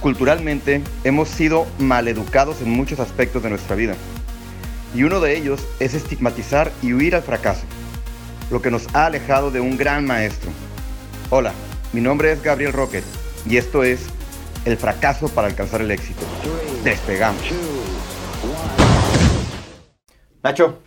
Culturalmente hemos sido maleducados en muchos aspectos de nuestra vida. Y uno de ellos es estigmatizar y huir al fracaso, lo que nos ha alejado de un gran maestro. Hola, mi nombre es Gabriel Rocket y esto es El fracaso para alcanzar el éxito. Despegamos. Nacho.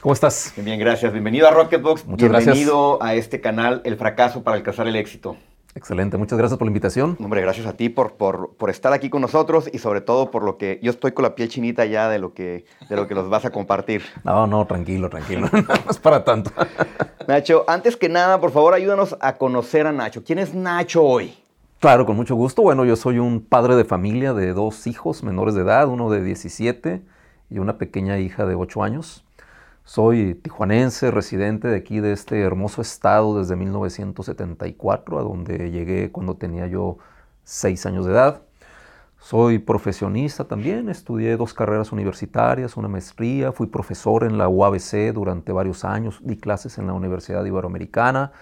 ¿Cómo estás? Bien, gracias. Bienvenido a Rocketbox. Muchas Bienvenido a este canal El fracaso para alcanzar el éxito. Excelente, muchas gracias por la invitación. Hombre, gracias a ti por, por, estar aquí con nosotros y sobre todo por lo que yo estoy con la piel chinita ya de lo que, de lo que nos vas a compartir. No, no, tranquilo, tranquilo, no es para tanto. Nacho, antes que nada, por favor, ayúdanos a conocer a Nacho. ¿Quién es Nacho hoy? Claro, con mucho gusto. Bueno, yo soy un padre de familia de dos hijos menores de edad, uno de 17 y una pequeña hija de 8 años. Soy tijuanense, residente de aquí, de este hermoso estado desde 1974, a donde llegué cuando tenía yo 6 años de edad. Soy profesionista también, estudié dos carreras universitarias, una maestría, fui profesor en la UABC durante varios años, di clases en la Universidad Iberoamericana,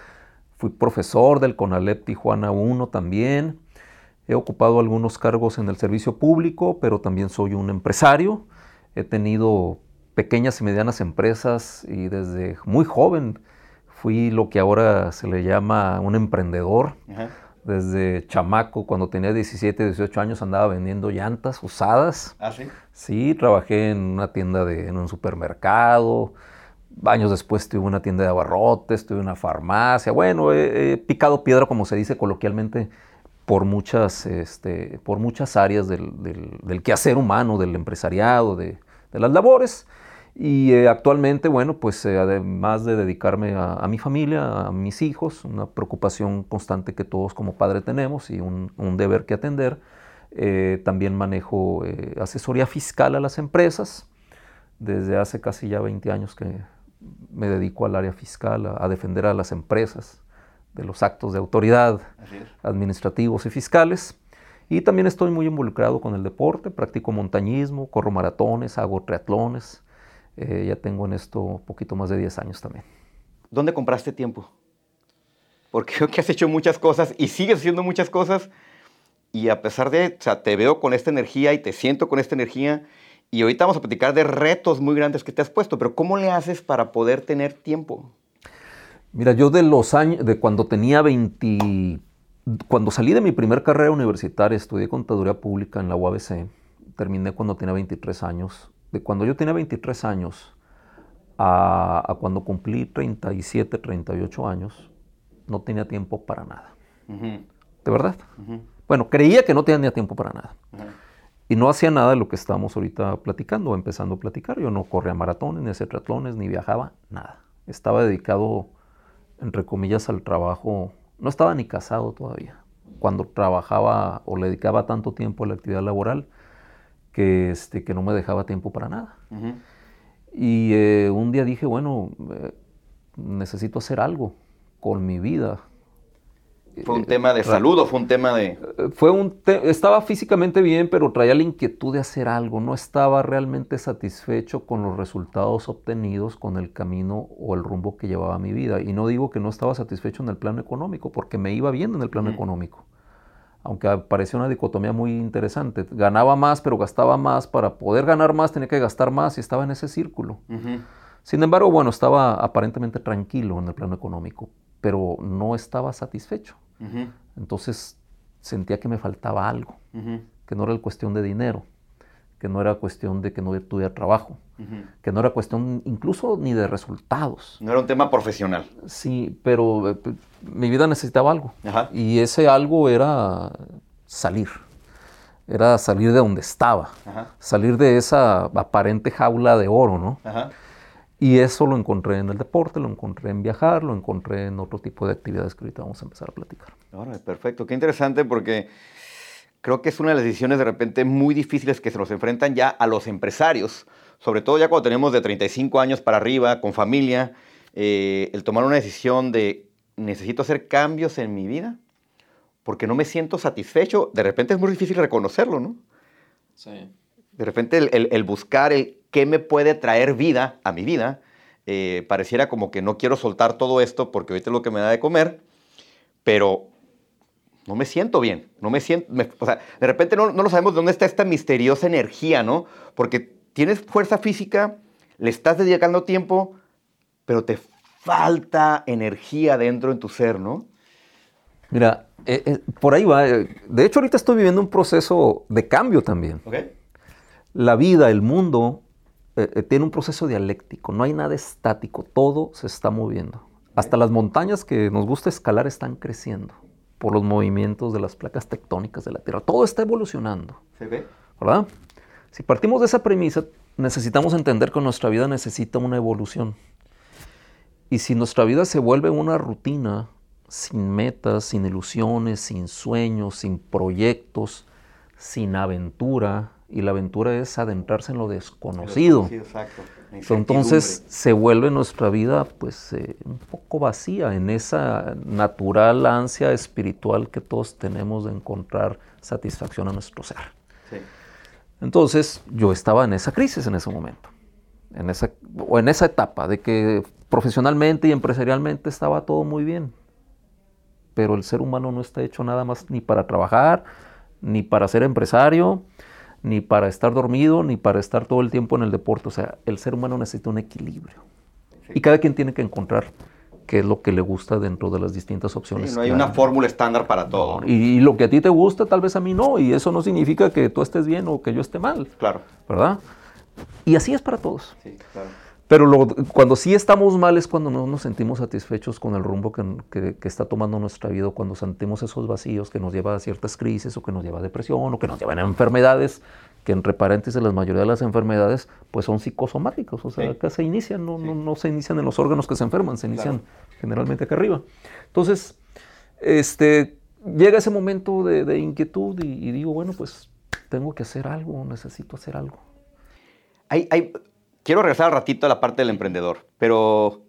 fui profesor del CONALEP Tijuana 1 también, he ocupado algunos cargos en el servicio público, pero también soy un empresario, he tenido pequeñas y medianas empresas y desde muy joven fui lo que ahora se le llama un emprendedor. Desde chamaco, cuando tenía 17, 18 años, andaba vendiendo llantas usadas. ¿Ah, sí? Sí, trabajé en una tienda, de, en un supermercado. Años después tuve una tienda de abarrotes, tuve una farmacia. Bueno, he, picado piedra, como se dice coloquialmente, por muchas, este, por muchas áreas del, del, quehacer humano, del empresariado, de, de las labores. Y eh, actualmente, bueno, pues eh, además de dedicarme a, mi familia, a mis hijos, una preocupación constante que todos como padre tenemos y un, deber que atender, eh, también manejo asesoría fiscal a las empresas. Desde hace casi ya 20 años que me dedico al área fiscal, a, defender a las empresas de los actos de autoridad administrativos y fiscales. Y también estoy muy involucrado con el deporte, practico montañismo, corro maratones, hago triatlones. Eh, ya tengo en esto un poquito más de 10 años también. ¿Dónde compraste tiempo? Porque creo que has hecho muchas cosas y sigues haciendo muchas cosas. Y a pesar de, o sea, te veo con esta energía y te siento con esta energía. Y ahorita vamos a platicar de retos muy grandes que te has puesto. Pero ¿cómo le haces para poder tener tiempo? Mira, yo de los años, de cuando tenía 20, cuando salí de mi primer carrera universitaria, estudié contaduría pública en la UABC. Terminé cuando tenía 23 años de cuando yo tenía 23 años a, cuando cumplí 37, 38 años, no tenía tiempo para nada. ¿De verdad? Bueno, creía que no tenía tiempo para nada. Y no hacía nada de lo que estábamos ahorita platicando, empezando a platicar. Yo no corría maratones, ni hacía triatlones, ni viajaba, nada. Estaba dedicado, entre comillas, al trabajo. No estaba ni casado todavía. Cuando trabajaba o le dedicaba tanto tiempo a la actividad laboral, que, este, que no me dejaba tiempo para nada. Y eh, un día dije, bueno, eh, necesito hacer algo con mi vida. ¿Fue un tema de eh, salud o fue un tema de...? Fue un estaba físicamente bien, pero traía la inquietud de hacer algo. No estaba realmente satisfecho con los resultados obtenidos, con el camino o el rumbo que llevaba mi vida. Y no digo que no estaba satisfecho en el plano económico, porque me iba bien en el plano económico aunque parecía una dicotomía muy interesante. Ganaba más, pero gastaba más. Para poder ganar más tenía que gastar más y estaba en ese círculo. Sin embargo, bueno, estaba aparentemente tranquilo en el plano económico, pero no estaba satisfecho. Entonces sentía que me faltaba algo, que no era cuestión de dinero, que no era cuestión de que no tuviera trabajo, que no era cuestión incluso ni de resultados. No era un tema profesional. Sí, pero eh, mi vida necesitaba algo. Y ese algo era salir. Era salir de donde estaba. Salir de esa aparente jaula de oro, ¿no? Y eso lo encontré en el deporte, lo encontré en viajar, lo encontré en otro tipo de actividades que ahorita vamos a empezar a platicar. Ahora, perfecto. Qué interesante porque creo que es una de las decisiones de repente muy difíciles que se nos enfrentan ya a los empresarios, sobre todo ya cuando tenemos de 35 años para arriba, con familia, eh, el tomar una decisión de necesito hacer cambios en mi vida porque no me siento satisfecho, de repente es muy difícil reconocerlo, ¿no? Sí. De repente el, buscar el qué me puede traer vida a mi vida, eh, pareciera como que no quiero soltar todo esto porque ahorita es lo que me da de comer, pero no me siento bien, no me siento, o sea, de repente no, no lo sabemos de dónde está esta misteriosa energía, ¿no? Porque tienes fuerza física, le estás dedicando tiempo, pero te falta energía dentro en tu ser, ¿no? Mira, eh, eh, por ahí va. Eh, de hecho, ahorita estoy viviendo un proceso de cambio también. La vida, el mundo, tiene un proceso dialéctico. No hay nada estático. Todo se está moviendo. Hasta las montañas que nos gusta escalar están creciendo por los movimientos de las placas tectónicas de la Tierra. Todo está evolucionando. ¿Se ve? ¿Verdad? Si partimos de esa premisa, necesitamos entender que nuestra vida necesita una evolución. Y si nuestra vida se vuelve una rutina, sin metas, sin ilusiones, sin sueños, sin proyectos, sin aventura, y la aventura es adentrarse en lo desconocido. Entonces se vuelve nuestra vida pues eh, un poco vacía en esa natural ansia espiritual que todos tenemos de encontrar satisfacción a nuestro ser. Entonces yo estaba en esa crisis en ese momento, en esa, o en esa etapa de que profesionalmente y empresarialmente estaba todo muy bien, pero el ser humano no está hecho nada más ni para trabajar, ni para ser empresario, ni para estar dormido, ni para estar todo el tiempo en el deporte. O sea, el ser humano necesita un equilibrio. Y cada quien tiene que encontrar qué es lo que le gusta dentro de las distintas opciones. no hay una fórmula estándar para todo. y, lo que a ti te gusta, tal vez a mí no. Y eso no significa que tú estés bien o que yo esté mal. Claro. ¿Verdad? Y así es para todos. Sí, claro. Pero cuando sí estamos mal es cuando no nos sentimos satisfechos con el rumbo que, está tomando nuestra vida, cuando sentimos esos vacíos que nos lleva a ciertas crisis o que nos lleva a depresión o que nos llevan a enfermedades, que entre paréntesis la mayoría de las enfermedades pues son psicosomáticos, o sea, acá se inician, no, no, se inician en los órganos que se enferman, se inician generalmente acá arriba. Entonces, este, llega ese momento de, inquietud y, digo, bueno, pues tengo que hacer algo, necesito hacer algo. Hay, hay, quiero regresar al ratito a la parte del emprendedor, pero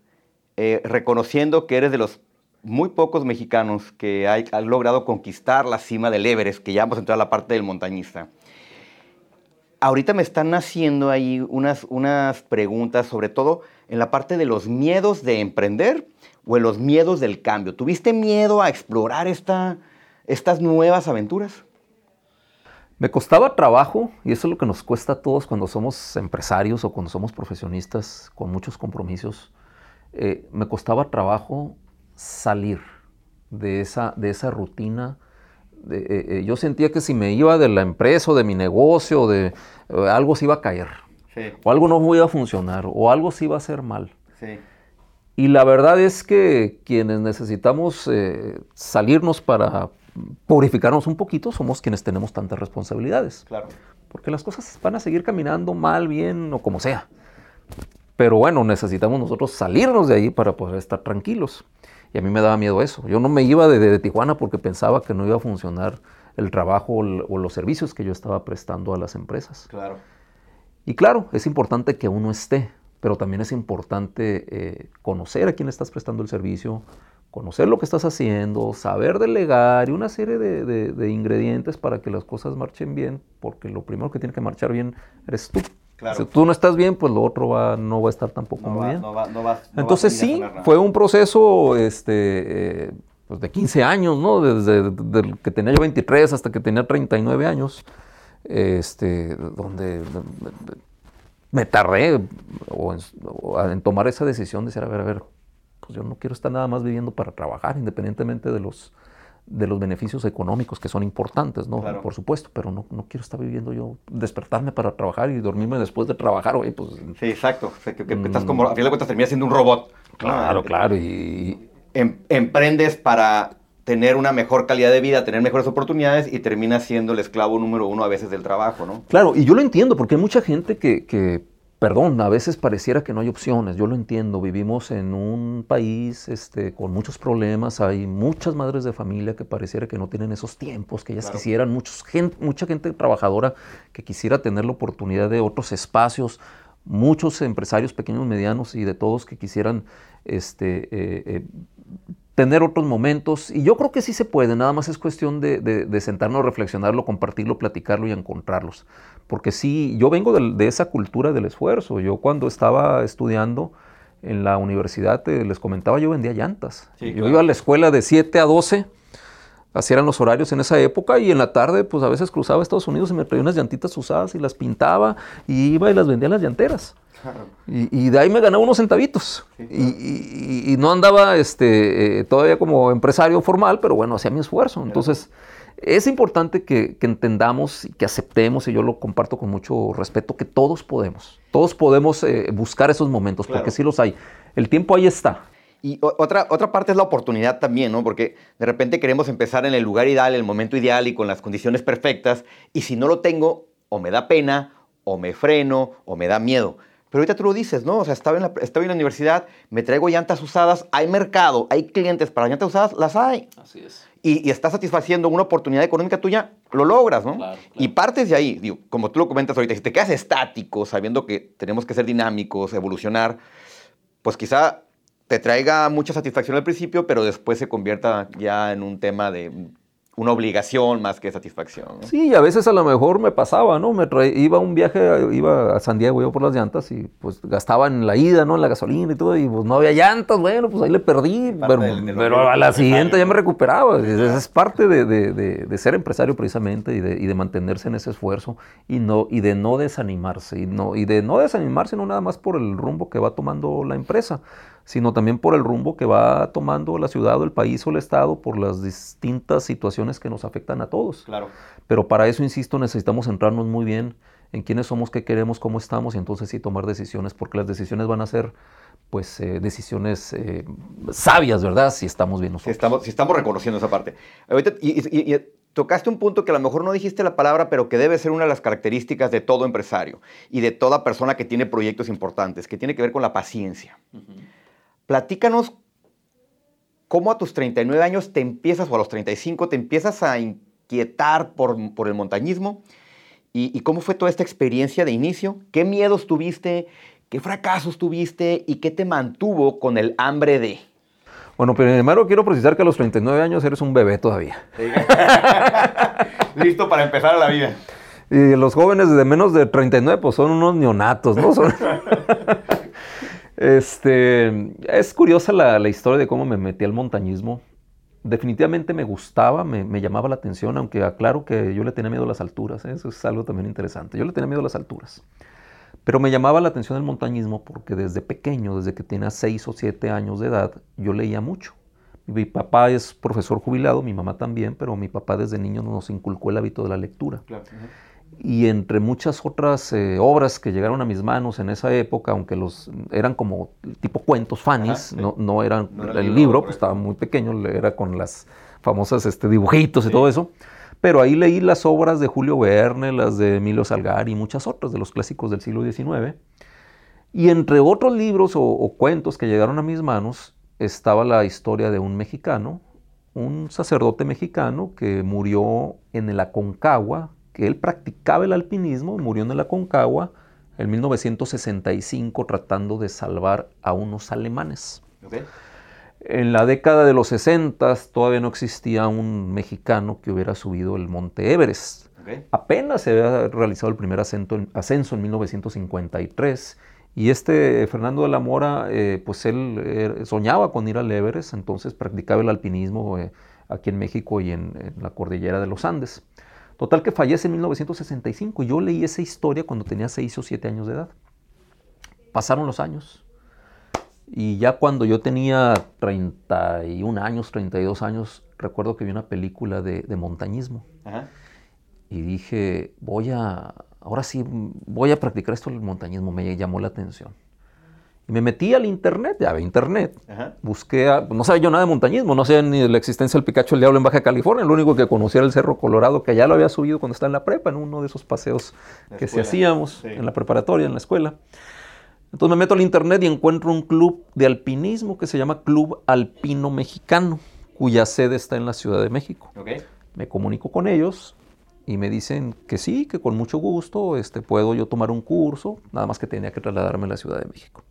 eh, reconociendo que eres de los muy pocos mexicanos que han logrado conquistar la cima del Everest, que ya vamos a entrar a la parte del montañista. Ahorita me están haciendo ahí unas, unas preguntas, sobre todo en la parte de los miedos de emprender o en los miedos del cambio. ¿Tuviste miedo a explorar esta, estas nuevas aventuras? Me costaba trabajo, y eso es lo que nos cuesta a todos cuando somos empresarios o cuando somos profesionistas con muchos compromisos. Eh, me costaba trabajo salir de esa, de esa rutina. Eh, eh, yo sentía que si me iba de la empresa o de mi negocio, de, algo se iba a caer. O algo no iba a funcionar, o algo se iba a hacer mal. Y la verdad es que quienes necesitamos salirnos para, purificarnos un poquito, somos quienes tenemos tantas responsabilidades. Claro. Porque las cosas van a seguir caminando mal, bien o como sea. Pero bueno, necesitamos nosotros salirnos de ahí para poder estar tranquilos. Y a mí me daba miedo eso. Yo no me iba de, Tijuana porque pensaba que no iba a funcionar el trabajo o los servicios que yo estaba prestando a las empresas. Claro. Y claro, es importante que uno esté, pero también es importante eh, conocer a quién estás prestando el servicio, conocer lo que estás haciendo, saber delegar y una serie de, ingredientes para que las cosas marchen bien, porque lo primero que tiene que marchar bien eres tú. Si tú no estás bien, pues lo otro va, no va a estar tampoco muy bien. Entonces sí, fue un proceso este, eh, pues de 15 años, ¿no? Desde, que tenía yo 23 hasta que tenía 39 años, este, donde me tardé en, tomar esa decisión de decir, a ver, a ver, pues yo no quiero estar nada más viviendo para trabajar, independientemente de los, de los beneficios económicos que son importantes, ¿no? Por supuesto, pero no, no, quiero estar viviendo yo, despertarme para trabajar y dormirme después de trabajar, oye, pues... Sí, exacto, que, estás como, a final de cuentas terminas siendo un robot. Claro, claro, y... Em, emprendes para tener una mejor calidad de vida, tener mejores oportunidades y terminas siendo el esclavo número uno a veces del trabajo, ¿no? Claro, y yo lo entiendo, porque hay mucha gente que, que perdón, a veces pareciera que no hay opciones, yo lo entiendo, vivimos en un país este, con muchos problemas, hay muchas madres de familia que pareciera que no tienen esos tiempos, que ellas quisieran, muchos, mucha gente trabajadora que quisiera tener la oportunidad de otros espacios, muchos empresarios pequeños, medianos y de todos que quisieran este, eh, eh, tener otros momentos. Y yo creo que sí se puede, nada más es cuestión de, de sentarnos, reflexionarlo, compartirlo, platicarlo y encontrarlos. Porque sí, yo vengo de, esa cultura del esfuerzo. Yo cuando estaba estudiando en la universidad, les comentaba, yo vendía llantas. yo iba a la escuela de 7 a 12 Así eran los horarios en esa época y en la tarde pues a veces cruzaba Estados Unidos y me traía unas llantitas usadas y las pintaba y iba y las vendía en las llanteras. Y, de ahí me ganaba unos centavitos. y, no andaba este, eh, todavía como empresario formal, pero bueno, hacía mi esfuerzo. Entonces, es importante que, entendamos y que aceptemos, y yo lo comparto con mucho respeto, que todos podemos. Todos podemos eh, buscar esos momentos, porque sí los hay. El tiempo ahí está. Y otra, otra parte es la oportunidad también, ¿no? Porque de repente queremos empezar en el lugar ideal, en el momento ideal y con las condiciones perfectas, y si no lo tengo, o me da pena, o me freno, o me da miedo. Pero ahorita tú lo dices, ¿no? O sea, estaba en, la, en la universidad, me traigo llantas usadas, hay mercado, hay clientes para llantas usadas, las hay. Así es. Y, y estás satisfaciendo una oportunidad económica tuya, lo logras, ¿no? Claro, Y partes de ahí, digo, como tú lo comentas ahorita, si te quedas estático, sabiendo que tenemos que ser dinámicos, evolucionar, pues quizá te traiga mucha satisfacción al principio, pero después se convierta ya en un tema de una obligación más que satisfacción. Sí, a veces a lo mejor me pasaba, ¿no? Me iba a un viaje, iba a San Diego yo por las llantas y pues gastaba en la ida, ¿no? En la gasolina y todo, y pues no había llantas, bueno, pues ahí le perdí, pero, a la siguiente ya me recuperaba. Es, es parte de, de, de, ser empresario precisamente y de, y de mantenerse en ese esfuerzo y, no, y de no desanimarse, y, no, y de no desanimarse no nada más por el rumbo que va tomando la empresa, sino también por el rumbo que va tomando la ciudad o el país o el estado por las distintas situaciones que nos afectan a todos. Claro. Pero para eso, insisto, necesitamos centrarnos muy bien en quiénes somos, qué queremos, cómo estamos y entonces sí tomar decisiones, porque las decisiones van a ser pues eh, decisiones eh, sabias, ¿verdad? Si estamos bien nosotros. Si estamos, si estamos reconociendo esa parte. y, tocaste un punto que a lo mejor no dijiste la palabra, pero que debe ser una de las características de todo empresario y de toda persona que tiene proyectos importantes, que tiene que ver con la paciencia. Platícanos cómo a tus 39 años te empiezas, o a los 35, te empiezas a inquietar por, el montañismo y, cómo fue toda esta experiencia de inicio, qué miedos tuviste, qué fracasos tuviste y qué te mantuvo con el hambre de... Bueno, primero quiero precisar que a los 39 años eres un bebé todavía. Listo para empezar a la vida. Y los jóvenes de menos de 39 pues son unos neonatos, ¿no? Son... Este, es curiosa la, historia de cómo me metí al montañismo. Definitivamente me gustaba, me, llamaba la atención, aunque aclaro que yo le tenía miedo a las alturas. ¿eh? Eso es algo también interesante. Yo le tenía miedo a las alturas. Pero me llamaba la atención el montañismo porque desde pequeño, desde que tenía 6 o 7 años de edad, yo leía mucho. Mi papá es profesor jubilado, mi mamá también, pero mi papá desde niño nos inculcó el hábito de la lectura. Claro y entre muchas otras eh, obras que llegaron a mis manos en esa época, aunque los eran como tipo cuentos, fanis, no, eran el libro, pues estaba muy pequeño, era con las famosas este, dibujitos y todo eso. Pero ahí leí las obras de Julio Verne, las de Emilio Salgari y muchas otras de los clásicos del siglo XIX. Y entre otros libros o cuentos que llegaron a mis manos estaba la historia de un mexicano, un sacerdote mexicano que murió en el Aconcagua, que él practicaba el alpinismo, murió en la Concagua en 1965 tratando de salvar a unos alemanes. En la década de los 60 todavía no existía un mexicano que hubiera subido el monte Everest. Apenas se había realizado el primer ascenso en 1953 y este Fernando de la Mora, eh, pues él eh, soñaba con ir al Everest, entonces practicaba el alpinismo eh, aquí en México y en la cordillera de los Andes. Total que fallece en 1965 y yo leí esa historia cuando tenía 6 o 7 años de edad. Pasaron los años y ya cuando yo tenía 31 años, 32 años, recuerdo que vi una película de, montañismo. Y dije, voy a, ahora sí, voy a practicar esto el montañismo, me llamó la atención. Y me metí al internet, ya había internet. Busqué, no sabía yo nada de montañismo, no sabía ni de la existencia del Picacho del Diablo en Baja California. Lo único que conocía era el Cerro Colorado, que ya lo había subido cuando estaba en la prepa, en uno de esos paseos que se hacíamos en la preparatoria, en la escuela. Entonces me meto al internet y encuentro un club de alpinismo que se llama Club Alpino Mexicano, cuya sede está en la Ciudad de México. Me comunico con ellos y me dicen que sí, que con mucho gusto este, puedo yo tomar un curso, nada más que tenía que trasladarme a la Ciudad de México.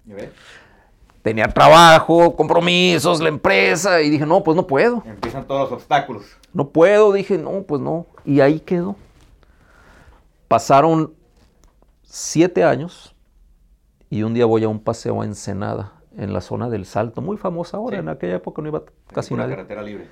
Tenía trabajo, compromisos, la empresa, y dije, no, pues no puedo. Empiezan todos los obstáculos. No puedo, dije, no, pues no. Y ahí quedó. Pasaron siete años y un día voy a un paseo a Ensenada, en la zona del Salto, muy famosa ahora, en aquella época no iba casi nadie. carretera libre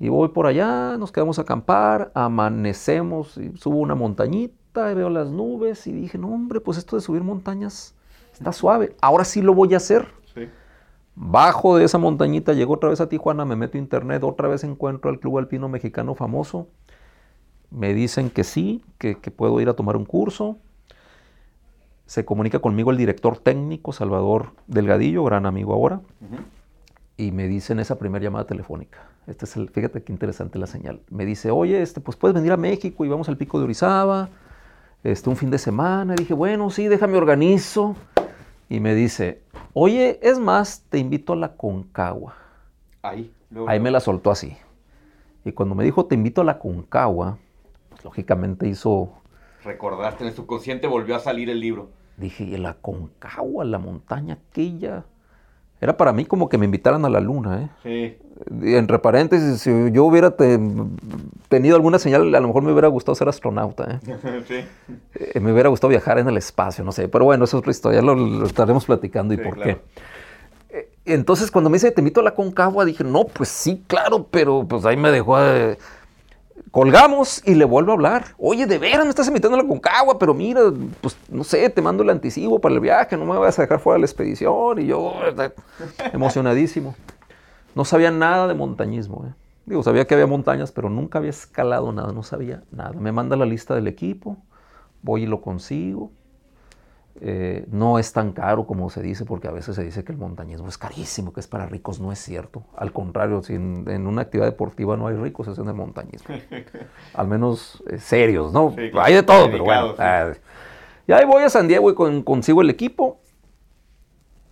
Y voy por allá, nos quedamos a acampar, amanecemos, y subo una montañita, y veo las nubes y dije, no hombre, pues esto de subir montañas está suave, ahora sí lo voy a hacer. Bajo de esa montañita, llego otra vez a Tijuana, me meto a internet, otra vez encuentro al Club Alpino Mexicano famoso. Me dicen que sí, que, puedo ir a tomar un curso. Se comunica conmigo el director técnico, Salvador Delgadillo, gran amigo ahora. Y me dicen esa primera llamada telefónica. Este es el, fíjate qué interesante la señal. Me dice, oye, este, pues puedes venir a México y vamos al pico de Orizaba, este, un fin de semana. dije, bueno, sí, déjame organizo. Y me dice, Oye, es más, te invito a la Concagua. Ahí. Ahí me la soltó así. Y cuando me dijo, te invito a la Concagua, pues lógicamente hizo... Recordaste, en el subconsciente volvió a salir el libro. Dije, ¿y la Concagua, la montaña aquella? Era para mí como que me invitaran a la luna, ¿eh? Sí. Entre paréntesis, si yo hubiera tenido alguna señal, a lo mejor me hubiera gustado ser astronauta, ¿eh? sí. Eh, me hubiera gustado viajar en el espacio, no sé. Pero bueno, eso es otra historia, lo, estaremos platicando y por qué. Eh, entonces, cuando me dice, te invito a la Concagua, dije, no, pues sí, claro, pero pues ahí me dejó... Eh, Colgamos y le vuelvo a hablar. Oye, de veras me estás invitando a la Concagua, pero mira, pues no sé, te mando el anticipo para el viaje, no me vas a dejar fuera de la expedición. Y yo, emocionadísimo. No sabía nada de montañismo. ¿eh? Digo, sabía que había montañas, pero nunca había escalado nada, no sabía nada. Me manda la lista del equipo, voy y lo consigo. Eh, no es tan caro como se dice, porque a veces se dice que el montañismo es carísimo, que es para ricos. No es cierto. Al contrario, si en, una actividad deportiva no hay ricos, es en el montañismo. Al menos eh, serios, ¿no? hay de todo, pero bueno. Ah, y ahí voy a San Diego y consigo el equipo.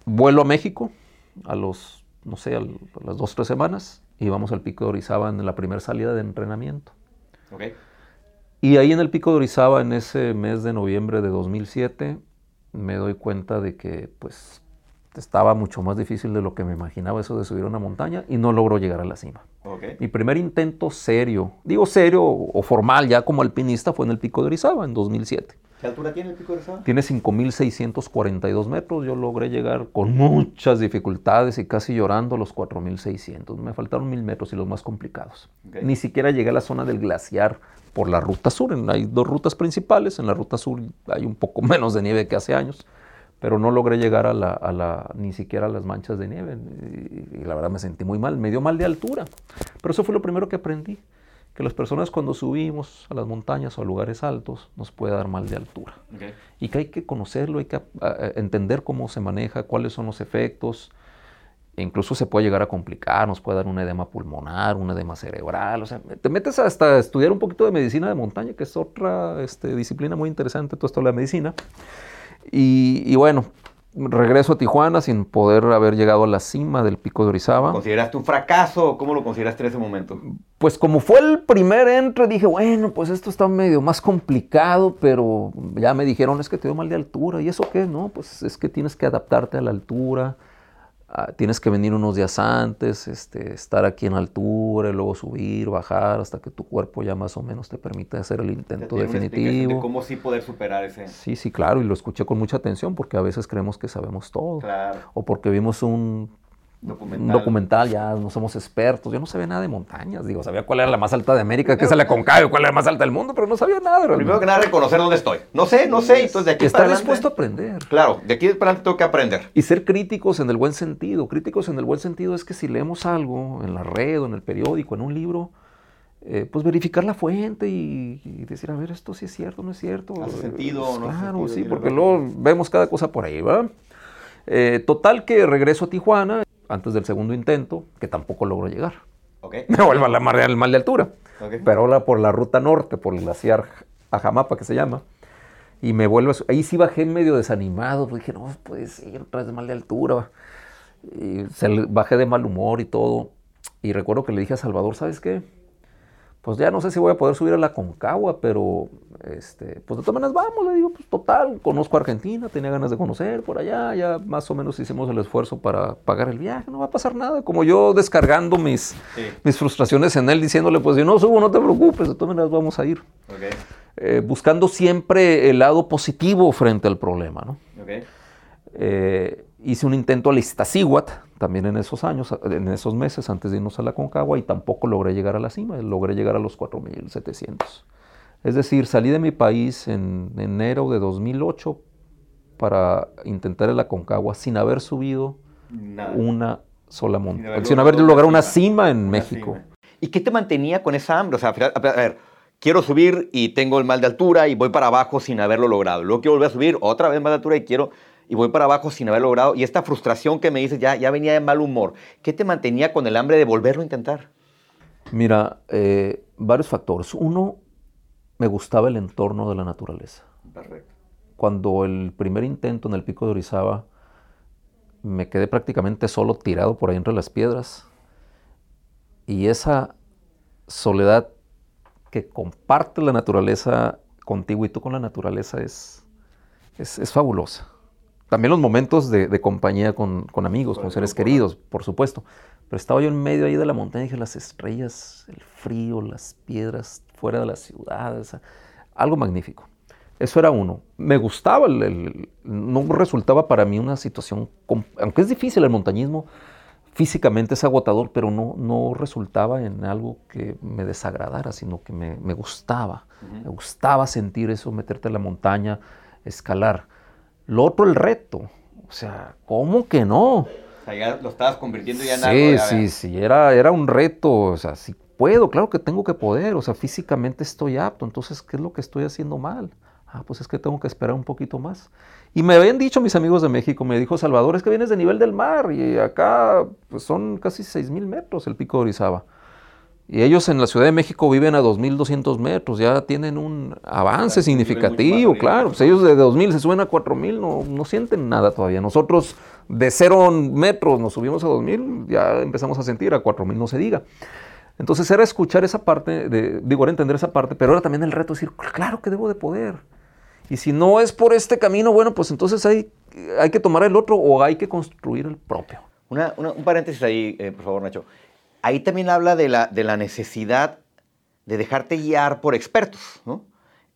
Vuelo a México a los, no sé, a las dos, tres semanas y vamos al Pico de Orizaba en la primera salida de entrenamiento. Y ahí en el Pico de Orizaba, en ese mes de noviembre de 2007, me doy cuenta de que pues estaba mucho más difícil de lo que me imaginaba eso de subir una montaña y no logro llegar a la cima. Mi primer intento serio, digo serio o formal ya como alpinista fue en el Pico de Orizaba en 2007. ¿Qué altura tiene el Pico de Orizaba? Tiene 5.642 metros. Yo logré llegar con muchas dificultades y casi llorando a los 4.600. Me faltaron mil metros y los más complicados. Ni siquiera llegué a la zona del glaciar por la ruta sur. Hay dos rutas principales. En la ruta sur hay un poco menos de nieve que hace años, pero no logré llegar a la, ni siquiera a las manchas de nieve. Y, la verdad me sentí muy mal. Me dio mal de altura. Pero eso fue lo primero que aprendí. Que las personas cuando subimos a las montañas o a lugares altos nos puede dar mal de altura. Y que hay que conocerlo, hay que entender cómo se maneja, cuáles son los efectos incluso se puede llegar a complicar, nos puede dar un edema pulmonar, un edema cerebral, o sea, te metes hasta estudiar un poquito de medicina de montaña, que es otra este, disciplina muy interesante, todo esto de la medicina. Y, bueno, regreso a Tijuana sin poder haber llegado a la cima del pico de Orizaba. ¿Consideraste un fracaso o cómo lo consideraste en ese momento? Pues como fue el primer entre, dije, bueno, pues esto está medio más complicado, pero ya me dijeron, es que te dio mal de altura. ¿Y eso qué? No, pues es que tienes que adaptarte a la altura Ah, tienes que venir unos días antes, este, estar aquí en altura, y luego subir, bajar, hasta que tu cuerpo ya más o menos te permite hacer el intento definitivo. De cómo sí poder superar ese. Sí, sí, claro, y lo escuché con mucha atención porque a veces creemos que sabemos todo. Claro. O porque vimos un Documental. documental, ya no somos expertos. Yo no sabía nada de montañas. Digo, sabía cuál era la más alta de América, que es la Concayo, cuál era la más alta del mundo, pero no sabía nada. Primero que nada, reconocer dónde estoy. No sé, no sé. Entonces, de aquí Estar dispuesto a aprender. Claro, de aquí para adelante tengo que aprender. Y ser críticos en el buen sentido. Críticos en el buen sentido es que si leemos algo en la red o en el periódico, en un libro, eh, pues verificar la fuente y, decir, a ver, esto sí es cierto, no es cierto. ¿Hace sentido no? Claro, sí, porque luego vemos cada cosa por ahí, ¿verdad? Eh, total que regreso a Tijuana antes del segundo intento, que tampoco logró llegar. Me vuelvo a la mar del mal de altura. Pero ahora por la ruta norte, por el glaciar Ajamapa que se llama. Y me vuelvo, ahí sí bajé medio desanimado, dije, no, puede ser, otra vez mal de altura. Y bajé de mal humor y todo. Y recuerdo que le dije a Salvador, ¿sabes qué? Pues ya no sé si voy a poder subir a la Concagua, pero este, pues de todas maneras vamos, le digo, pues total, conozco Argentina, tenía ganas de conocer por allá, ya más o menos hicimos el esfuerzo para pagar el viaje, no va a pasar nada, como yo descargando mis, mis frustraciones en él, diciéndole, pues si no subo, no te preocupes, de todas maneras vamos a ir. Eh, buscando siempre el lado positivo frente al problema, ¿no? Eh, hice un intento al Iztaccíhuatl, también en esos años, en esos meses antes de irnos a la Concagua y tampoco logré llegar a la cima, logré llegar a los 4.700. Es decir, salí de mi país en enero de 2008 para intentar la Concagua sin haber subido una sola montaña, sin haber, logrado una cima en México. ¿Y qué te mantenía con esa hambre? O sea, a ver, quiero subir y tengo el mal de altura y voy para abajo sin haberlo logrado. Luego quiero volver a subir otra vez mal de altura y quiero y voy para abajo sin haberlo logrado. Y esta frustración que me dices ya, ya venía de mal humor. ¿Qué te mantenía con el hambre de volverlo a intentar? Mira, eh, varios factores. Uno, me gustaba el entorno de la naturaleza. Perfecto. Cuando el primer intento en el pico de Orizaba, me quedé prácticamente solo tirado por ahí entre las piedras. Y esa soledad que comparte la naturaleza contigo y tú con la naturaleza es, es, fabulosa. También los momentos de, compañía con, amigos, con seres queridos, por supuesto. Pero estaba yo en medio ahí de la montaña y dije, las estrellas, el frío, las piedras fuera de la ciudad, algo magnífico. Eso era uno. Me gustaba, no resultaba para mí una situación, aunque es difícil el montañismo, físicamente es agotador, pero no, no resultaba en algo que me desagradara, sino que me, gustaba. Me gustaba sentir eso, meterte en la montaña, escalar. Lo otro, el reto. O sea, ¿cómo que no? O sea, ya lo estabas convirtiendo ya en algo. Sí, sí, sí, era, era un reto. O sea, si puedo, claro que tengo que poder. O sea, físicamente estoy apto. Entonces, ¿qué es lo que estoy haciendo mal? Ah, pues es que tengo que esperar un poquito más. Y me habían dicho mis amigos de México, me dijo Salvador, es que vienes de nivel del mar y acá pues son casi 6.000 metros el pico de Orizaba. Y ellos en la Ciudad de México viven a 2.200 metros, ya tienen un avance significativo, claro. Pues ellos de 2.000 se suben a 4.000, no, no sienten nada todavía. Nosotros de 0 metros nos subimos a 2.000, ya empezamos a sentir, a 4.000 no se diga. Entonces era escuchar esa parte, de, digo, era entender esa parte, pero era también el reto de decir, claro que debo de poder. Y si no es por este camino, bueno, pues entonces hay, hay que tomar el otro o hay que construir el propio. un paréntesis ahí, eh, por favor, Nacho. Ahí también habla de la, necesidad de dejarte guiar por expertos, ¿no?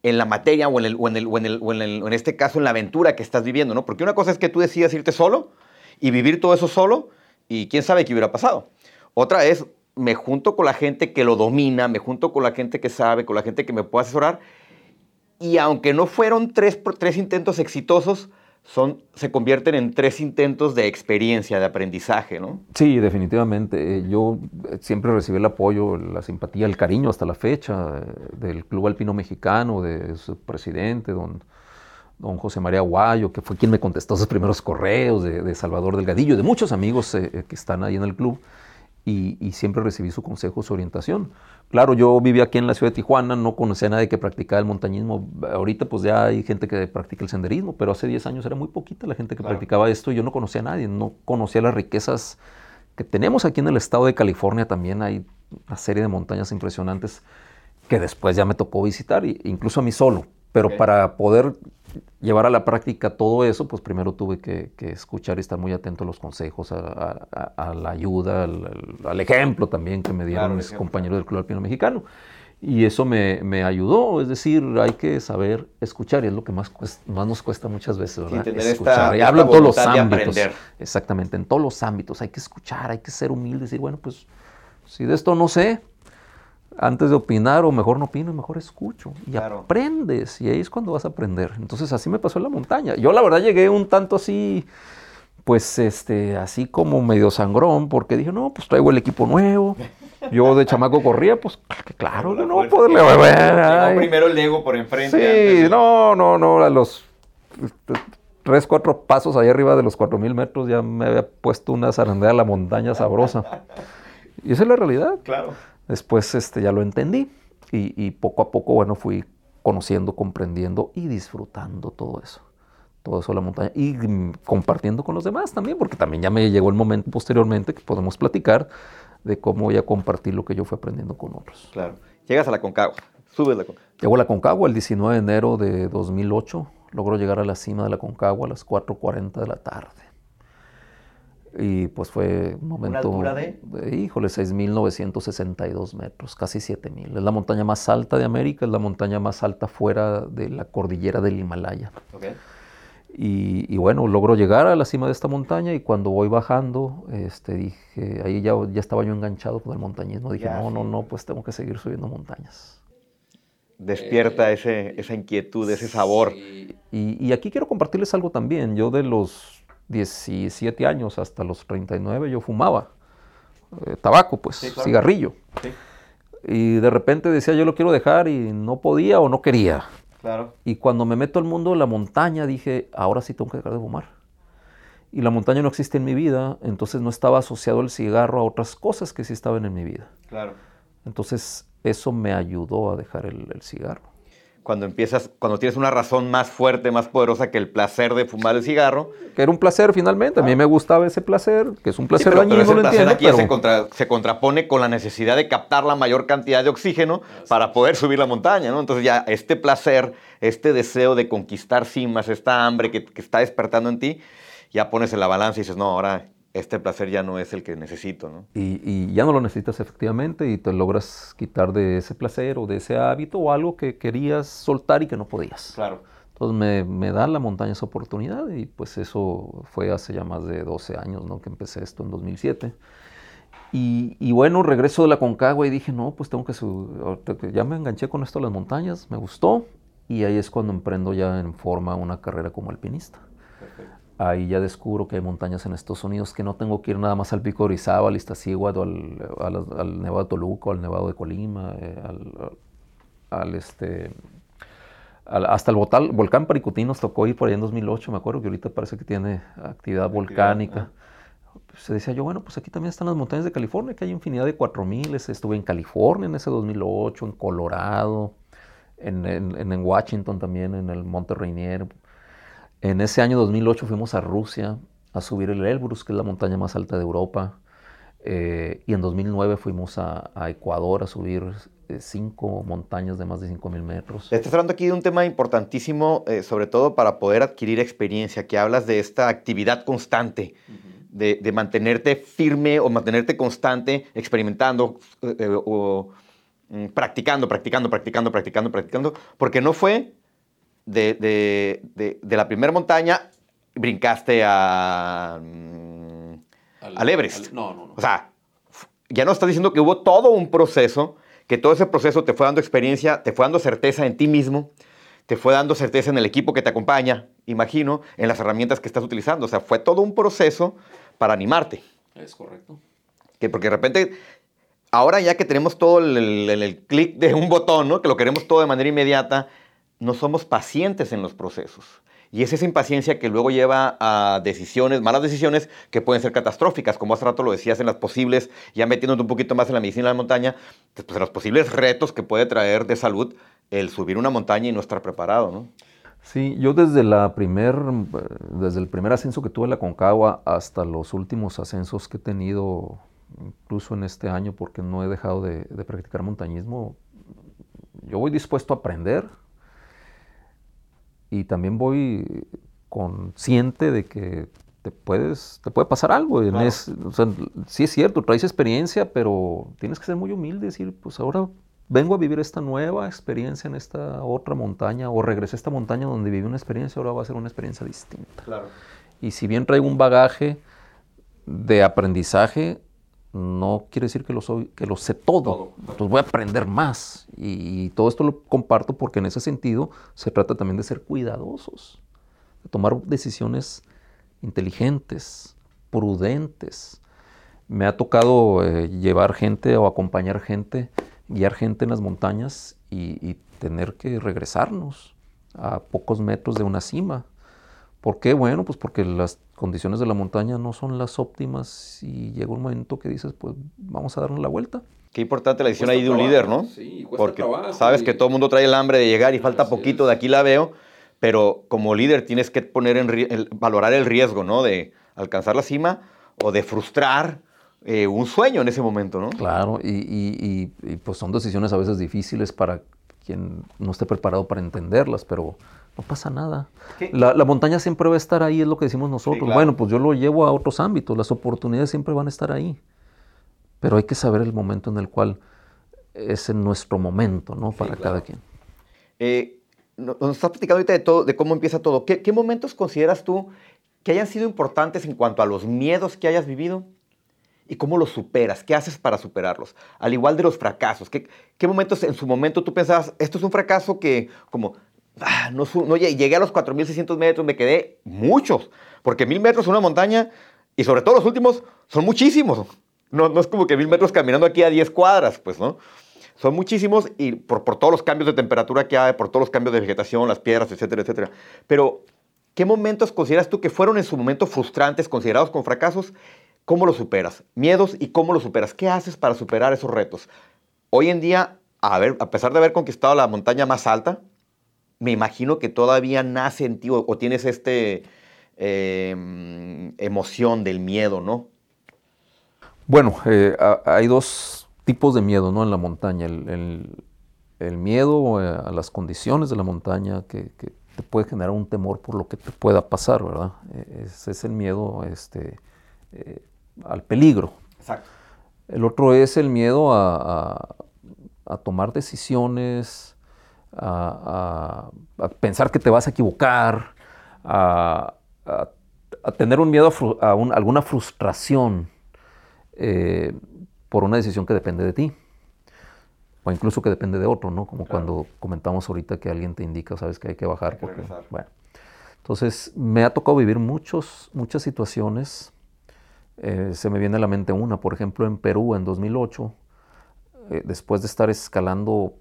En la materia o en, el, o, en el, o, en el, o, en este caso en la aventura que estás viviendo, ¿no? Porque una cosa es que tú decidas irte solo y vivir todo eso solo y quién sabe qué hubiera pasado. Otra es, me junto con la gente que lo domina, me junto con la gente que sabe, con la gente que me puede asesorar y aunque no fueron tres, tres intentos exitosos, son, se convierten en tres intentos de experiencia, de aprendizaje, ¿no? Sí, definitivamente. Eh, yo eh, siempre recibí el apoyo, la simpatía, el cariño hasta la fecha eh, del Club Alpino Mexicano, de su presidente, don, don José María Guayo, que fue quien me contestó sus primeros correos, de, Salvador Delgadillo, de muchos amigos que están ahí en el club y, siempre recibí su consejo, su orientación. Claro, yo vivía aquí en la ciudad de Tijuana, no conocía a nadie que practicara el montañismo. Ahorita pues ya hay gente que practica el senderismo, pero hace 10 años era muy poquita la gente que practicaba esto y yo no conocía a nadie, no conocía las riquezas que tenemos aquí en el estado de California también. Hay una serie de montañas impresionantes que después ya me tocó visitar, incluso a mí solo. Pero para poder llevar a la práctica todo eso, pues primero tuve que, escuchar y estar muy atento a los consejos, a, la ayuda, al, ejemplo también que me dieron mis compañeros del Club Alpino Mexicano. Y eso me, ayudó, es decir, hay que saber escuchar, y es lo que más, más nos cuesta muchas veces, ¿verdad? escuchar. y hablo en todos los ámbitos. Exactamente, en todos los ámbitos. Hay que escuchar, hay que ser humilde, decir, bueno, pues si de esto no sé, antes de opinar o mejor no opino, mejor escucho. Y aprendes, y ahí es cuando vas a aprender. Entonces así me pasó en la montaña. Yo la verdad llegué un tanto así, pues este, así como medio sangrón, porque dije, no, pues traigo el equipo nuevo. Yo de chamaco corría, pues claro que no, poderle beber. primero el ego por enfrente. Sí, no, no, no, a los tres, cuatro pasos allá arriba de los cuatro mil metros ya me había puesto una zarandera a la montaña sabrosa. Y esa es la realidad. Claro. Después este, ya lo entendí y, poco a poco, bueno, fui conociendo, comprendiendo y disfrutando todo eso. Todo eso la montaña y compartiendo con los demás también, porque también ya me llegó el momento posteriormente que podemos platicar de cómo voy a compartir lo que yo fui aprendiendo con otros. Claro. Llegas a la Concagua, subes la Concagua. Llego a la Concagua el 19 de enero de 2008, logro llegar a la cima de la Concagua a las 4.40 de la tarde. Y pues fue un momento... ¿Una de? de híjole, 6.962 metros, casi 7.000. Es la montaña más alta de América, es la montaña más alta fuera de la cordillera del Himalaya. Y, bueno, logro llegar a la cima de esta montaña y cuando voy bajando, este, dije, ahí ya, ya estaba yo enganchado con el montañismo. Dije, no, no, no, pues tengo que seguir subiendo montañas. Despierta ese, esa inquietud, ese sabor. Y, aquí quiero compartirles algo también. Yo de los 17 años hasta los 39 yo fumaba eh, tabaco, pues, cigarrillo. Y de repente decía, yo lo quiero dejar y no podía o no quería. Y cuando me meto al mundo de la montaña, dije, ahora sí tengo que dejar de fumar. Y la montaña no existe en mi vida, entonces no estaba asociado el cigarro a otras cosas que sí estaban en mi vida. Claro. Entonces eso me ayudó a dejar el cigarro cuando empiezas, cuando tienes una razón más fuerte, más poderosa que el placer de fumar el cigarro. Que era un placer finalmente, a mí me gustaba ese placer, que es un placer dañino, pero ese placer aquí se, contrapone con la necesidad de captar la mayor cantidad de oxígeno para poder subir la montaña, ¿no? Entonces ya este placer, este deseo de conquistar cimas, esta hambre que, que está despertando en ti, ya pones en la balanza y dices, no, ahora este placer ya no es el que necesito, ¿no? Y, ya no lo necesitas efectivamente y te logras quitar de ese placer o de ese hábito o algo que querías soltar y que no podías. Claro. Entonces me, me, da la montaña esa oportunidad y pues eso fue hace ya más de 12 años, ¿no? Que empecé esto en 2007. Y, y bueno, regreso de la Concagua y dije, no, pues tengo que subir, ya me enganché con esto de las montañas, me gustó y ahí es cuando emprendo ya en forma una carrera como alpinista. Ahí ya descubro que hay montañas en Estados Unidos que no tengo que ir nada más al pico de Orizaba, al Iztaccíhuatl, al, al, Nevado de Toluca, al Nevado de Colima, eh, al, este, hasta el volcán Paricutí nos tocó ir por ahí en 2008, me acuerdo que ahorita parece que tiene actividad volcánica. se decía yo, bueno, pues aquí también están las montañas de California, que hay infinidad de 4000. Estuve en California en ese 2008, en Colorado, en, en, en Washington también, en el Monte Rainier. En ese año 2008 fuimos a Rusia a subir el Elbrus, que es la montaña más alta de Europa. Eh, y en 2009 fuimos a, Ecuador a subir eh, cinco montañas de más de 5.000 metros. Estás hablando aquí de un tema importantísimo, eh, sobre todo para poder adquirir experiencia, que hablas de esta actividad constante, de, mantenerte firme o mantenerte constante, experimentando o mm, practicando, practicando, practicando, practicando, practicando, porque no fue de, la primera montaña brincaste a, al, Everest. no, no, no. O sea, ya nos estás diciendo que hubo todo un proceso, que todo ese proceso te fue dando experiencia, te fue dando certeza en ti mismo, te fue dando certeza en el equipo que te acompaña, imagino, en las herramientas que estás utilizando. O sea, fue todo un proceso para animarte. Es correcto. Que porque de repente, ahora ya que tenemos todo el, el clic de un botón, ¿no? que lo queremos todo de manera inmediata, no somos pacientes en los procesos. Y es esa impaciencia que luego lleva a decisiones, malas decisiones que pueden ser catastróficas, como hace rato lo decías en las posibles, ya metiéndote un poquito más en la medicina de la montaña, pues, en los posibles retos que puede traer de salud el subir una montaña y no estar preparado, ¿no? Sí, yo desde, la primer, desde el primer ascenso que tuve en la Concagua hasta los últimos ascensos que he tenido, incluso en este año, porque no he dejado de practicar montañismo, yo voy dispuesto a aprender, y también voy consciente de que te, puedes, te puede pasar algo. sí es cierto, traes experiencia, pero tienes que ser muy humilde y decir, pues ahora vengo a vivir esta nueva experiencia en esta otra montaña o regresé a esta montaña donde viví una experiencia, ahora va a ser una experiencia distinta. Y si bien traigo un bagaje de aprendizaje, no quiere decir que lo, soy, que lo sé todo. Entonces voy a aprender más. Y, todo esto lo comparto porque en ese sentido se trata también de ser cuidadosos, de tomar decisiones inteligentes, prudentes. Me ha tocado eh, llevar gente o acompañar gente, guiar gente en las montañas y tener que regresarnos a pocos metros de una cima ¿Por qué? Bueno, pues porque las condiciones de la montaña no son las óptimas y llega un momento que dices, pues vamos a darnos la vuelta. Qué importante la decisión ahí de un líder, ¿no? Sí, porque sabes que todo el mundo trae el hambre de llegar y falta poquito, de aquí la veo, pero como líder tienes que poner en valorar el riesgo, ¿no? De alcanzar la cima o de frustrar eh, un sueño en ese momento, ¿no? Claro, y, pues son decisiones a veces difíciles para quien no esté preparado para entenderlas, pero no pasa nada. La, montaña siempre va a estar ahí, es lo que decimos nosotros. Bueno, pues yo lo llevo a otros ámbitos, las oportunidades siempre van a estar ahí. Pero hay que saber el momento en el cual es en nuestro momento, ¿no? Para cada quien. Eh, nos estás platicando ahorita de, todo, de cómo empieza todo. ¿Qué, ¿Qué momentos consideras tú que hayan sido importantes en cuanto a los miedos que hayas vivido? ¿Y cómo los superas? ¿Qué haces para superarlos? Al igual de los fracasos. ¿Qué, qué momentos en su momento tú pensabas, esto es un fracaso que como, ah, no, no, llegué a los 4.600 metros, me quedé muchos, porque mil metros en una montaña, y sobre todo los últimos, son muchísimos. No, no es como que mil metros caminando aquí a 10 cuadras, pues, ¿no? Son muchísimos y por, todos los cambios de temperatura que hay, por todos los cambios de vegetación, las piedras, etcétera, etcétera. Pero, ¿qué momentos consideras tú que fueron en su momento frustrantes, considerados con fracasos? ¿Cómo los superas? Miedos y cómo los superas. ¿Qué haces para superar esos retos? Hoy en día, a pesar de haber conquistado la montaña más alta, me imagino que todavía nace en ti o, tienes este em, emoción del miedo, ¿no? Bueno, eh, hay dos tipos de miedo ¿no? en la montaña. El, miedo eh, a las condiciones de la montaña que, te puede generar un temor por lo que te pueda pasar, ¿verdad? E, ese es el miedo este, eh, al peligro. Exacto. El otro es el miedo a, tomar decisiones, a, pensar que te vas a equivocar, a, tener un miedo a, alguna frustración eh, por una decisión que depende de ti. O incluso que depende de otro, ¿no? Como cuando comentamos ahorita que alguien te indica, sabes que hay que bajar. porque, bueno. Entonces, me ha tocado vivir muchos, muchas situaciones eh, se me viene a la mente una, por ejemplo, en Perú en 2008, eh, después de estar escalando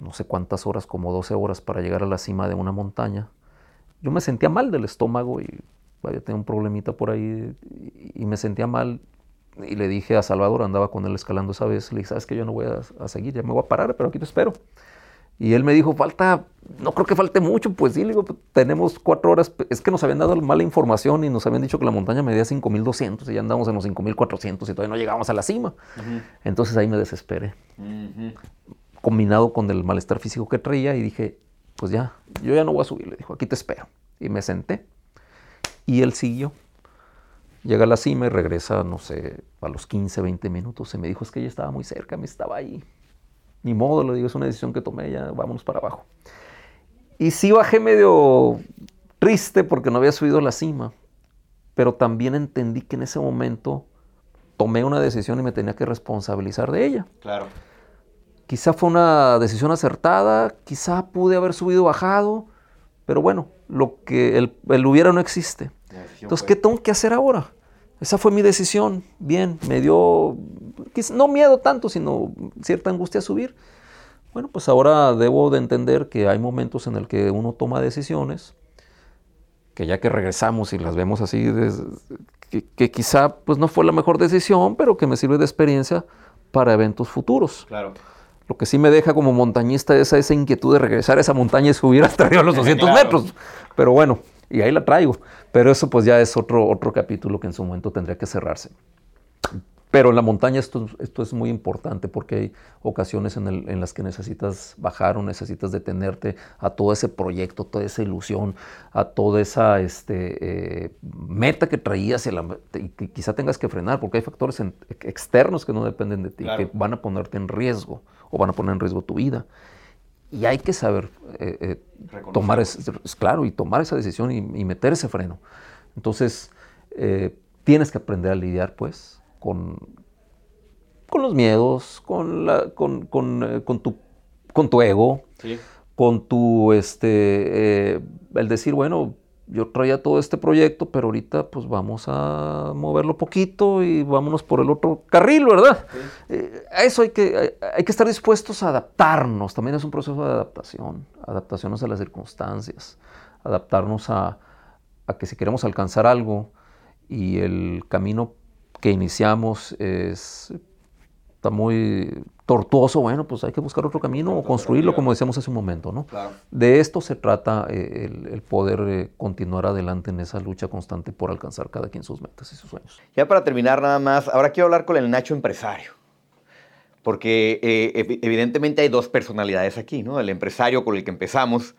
no sé cuántas horas, como 12 horas para llegar a la cima de una montaña, yo me sentía mal del estómago y vaya, tenía un problemita por ahí y, me sentía mal. Y le dije a Salvador, andaba con él escalando esa vez, le dije, sabes que yo no voy a, a seguir, ya me voy a parar, pero aquí te espero. Y él me dijo, falta, no creo que falte mucho, pues sí, le digo, tenemos cuatro horas, es que nos habían dado mala información y nos habían dicho que la montaña medía 5.200 y ya andamos en los 5.400 y todavía no llegamos a la cima. Entonces ahí me desesperé, combinado con el malestar físico que traía y dije, pues ya, yo ya no voy a subir, le dijo, aquí te espero. Y me senté y él siguió. Llega a la cima y regresa, no sé, a los 15, 20 minutos. Se me dijo, es que ella estaba muy cerca, me estaba ahí ni modo, lo digo, es una decisión que tomé, ya vámonos para abajo. Y sí bajé medio triste porque no había subido a la cima, pero también entendí que en ese momento tomé una decisión y me tenía que responsabilizar de ella. Claro. Quizá fue una decisión acertada, quizá pude haber subido bajado, pero bueno, lo que el, el hubiera no existe. Entonces, ¿qué tengo que hacer ahora? Esa fue mi decisión. Bien, me dio, no miedo tanto, sino cierta angustia a subir. Bueno, pues ahora debo de entender que hay momentos en el que uno toma decisiones, que ya que regresamos y las vemos así, que, quizá pues no fue la mejor decisión, pero que me sirve de experiencia para eventos futuros. Claro. Lo que sí me deja como montañista es esa, inquietud de regresar a esa montaña y subir hasta arriba a los 200 metros. Pero bueno, y ahí la traigo. Pero eso pues ya es otro, otro capítulo que en su momento tendría que cerrarse. Pero en la montaña esto, esto es muy importante porque hay ocasiones en, el, en, las que necesitas bajar o necesitas detenerte a todo ese proyecto, toda esa ilusión, a toda esa este, eh, meta que traías y, la, que quizá tengas que frenar porque hay factores externos que no dependen de ti, que van a ponerte en riesgo o van a poner en riesgo tu vida. Y hay que saber eh, eh, tomar, ese, claro, y tomar esa decisión y, meter ese freno. Entonces, eh, tienes que aprender a lidiar, pues, con, con los miedos, con, la, con, con, con tu, con tu ego, con tu, este, el decir, bueno, yo traía todo este proyecto, pero ahorita pues vamos a moverlo poquito y vámonos por el otro carril, ¿verdad? Eh, a eso hay que, hay, que estar dispuestos a adaptarnos, también es un proceso de adaptación, adaptaciones a las circunstancias, adaptarnos a, a que si queremos alcanzar algo y el camino que iniciamos es, está muy tortuoso, bueno, pues hay que buscar otro camino o construirlo, como decíamos hace un momento, ¿no? De esto se trata eh, el, poder eh, continuar adelante en esa lucha constante por alcanzar cada quien sus metas y sus sueños. Ya para terminar nada más, ahora quiero hablar con el Nacho empresario, porque eh, evidentemente hay dos personalidades aquí, ¿no? El empresario con el que empezamos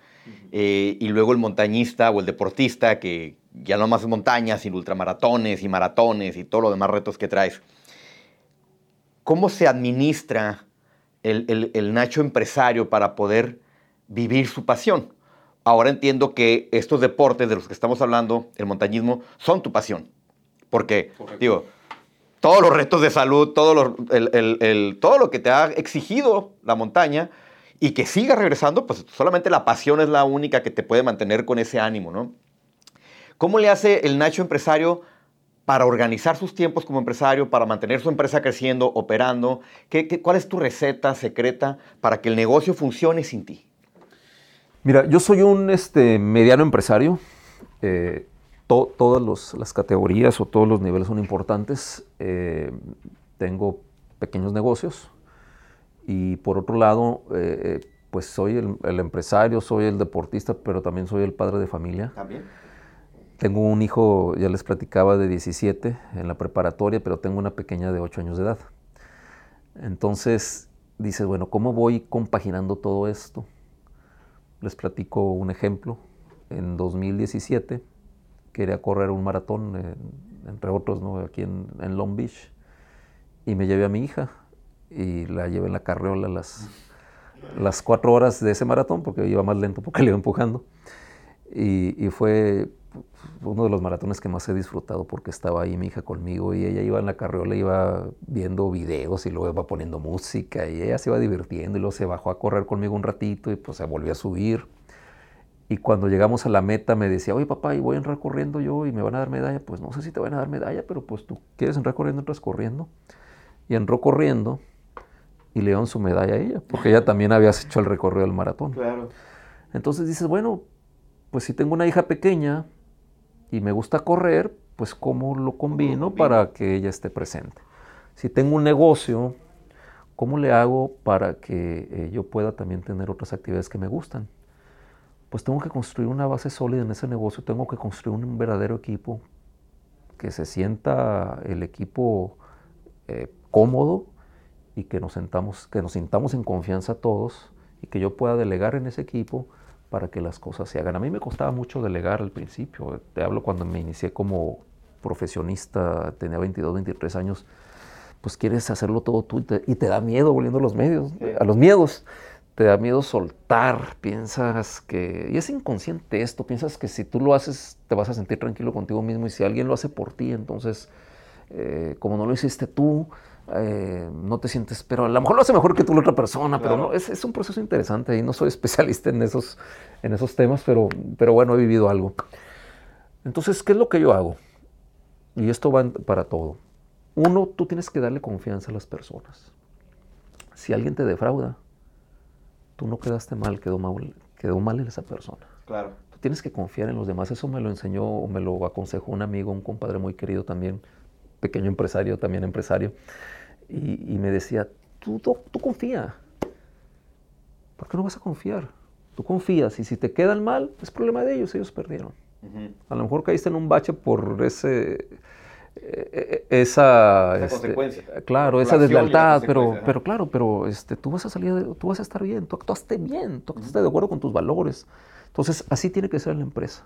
y luego el montañista o el deportista que ya no más montañas, sino ultramaratones y maratones y todo lo demás retos que traes. ¿Cómo se administra el, Nacho empresario para poder vivir su pasión? ahora entiendo que estos deportes de los que estamos hablando, el montañismo, son tu pasión. Porque, digo, todos los retos de salud, todo, todo lo que te ha exigido la montaña y que siga regresando, pues solamente la pasión es la única que te puede mantener con ese ánimo, ¿no? ¿Cómo le hace el Nacho empresario para organizar sus tiempos como empresario, para mantener su empresa creciendo, operando? ¿Qué, cuál es tu receta secreta para que el negocio funcione sin ti? Mira, yo soy un este, mediano empresario. Eh, todas las categorías o todos los niveles son importantes. Eh, tengo pequeños negocios y por otro lado, eh, pues soy el, el, empresario, soy el deportista, pero también soy el padre de familia. ¿También? Tengo un hijo, ya les platicaba, de 17 en la preparatoria, pero tengo una pequeña de 8 años de edad. Entonces, dices, bueno, ¿cómo voy compaginando todo esto? Les platico un ejemplo. En 2017 quería correr un maratón, entre otros, ¿no? aquí en, en, Long Beach, y me llevé a mi hija y la llevé en la carriola las, las cuatro horas de ese maratón, porque iba más lento porque le iba empujando. Y, y fue uno de los maratones que más he disfrutado porque estaba ahí mi hija conmigo y ella iba en la carriola, iba viendo videos y luego iba poniendo música y ella se iba divirtiendo y luego se bajó a correr conmigo un ratito y pues se volvió a subir. Y cuando llegamos a la meta me decía, oye papá, ¿y voy a entrar corriendo yo y me van a dar medalla? Pues no sé si te van a dar medalla, pero pues tú quieres entrar corriendo, entras corriendo. Y entró corriendo y le dieron su medalla a ella, porque ella también había hecho el recorrido del maratón. Claro. Entonces dices, bueno, pues si tengo una hija pequeña, y me gusta correr, pues cómo lo combino para que ella esté presente. Si tengo un negocio, ¿cómo le hago para que eh, yo pueda también tener otras actividades que me gustan? Pues tengo que construir una base sólida en ese negocio, tengo que construir un verdadero equipo, que se sienta el equipo eh, cómodo y que nos, sentamos, que nos sintamos en confianza todos y que yo pueda delegar en ese equipo para que las cosas se hagan. A mí me costaba mucho delegar al principio. Te hablo cuando me inicié como profesionista, tenía 22, 23 años, pues quieres hacerlo todo tú y te, da miedo volviendo a los medios, a los miedos. Te da miedo soltar, piensas que, y es inconsciente esto, piensas que si tú lo haces te vas a sentir tranquilo contigo mismo y si alguien lo hace por ti, entonces, eh, como no lo hiciste tú, eh, no te sientes, pero a lo mejor lo hace mejor que tú la otra persona, pero no, es, un proceso interesante y no soy especialista en esos, en esos temas, pero, pero bueno, he vivido algo. Entonces, ¿qué es lo que yo hago? Y esto va para todo. Uno, tú tienes que darle confianza a las personas. Si alguien te defrauda, tú no quedaste mal, quedó mal, quedó mal en esa persona. Claro. Tú tienes que confiar en los demás. Eso me lo enseñó o me lo aconsejó un amigo, un compadre muy querido también, pequeño empresario, también empresario y, me decía, tú, tú, confía. ¿Por qué no vas a confiar? Tú confías y si te quedan mal, es problema de ellos, ellos perdieron. A lo mejor caíste en un bache por ese, e, e, esa, esa este, consecuencia. Claro, esa deslealtad, pero, pero claro, pero este, tú vas a salir, tú vas a estar bien, tú actuaste bien, tú actuaste de acuerdo con tus valores. Entonces, así tiene que ser la empresa.